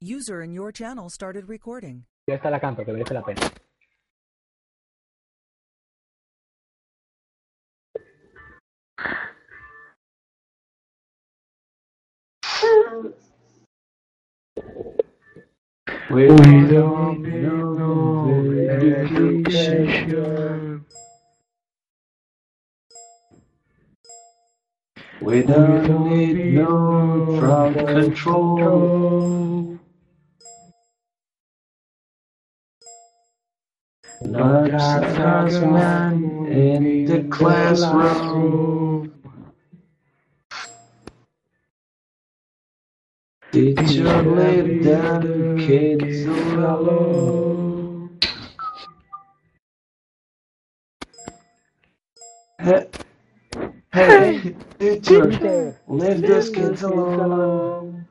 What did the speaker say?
User in your channel started recording. Ya está la canto, que merece la pena. We don't need no education. We don't need no crowd control. Not a man in the classroom. Teacher, leave them kids alone. Hey, hey, teacher, leave those kids alone.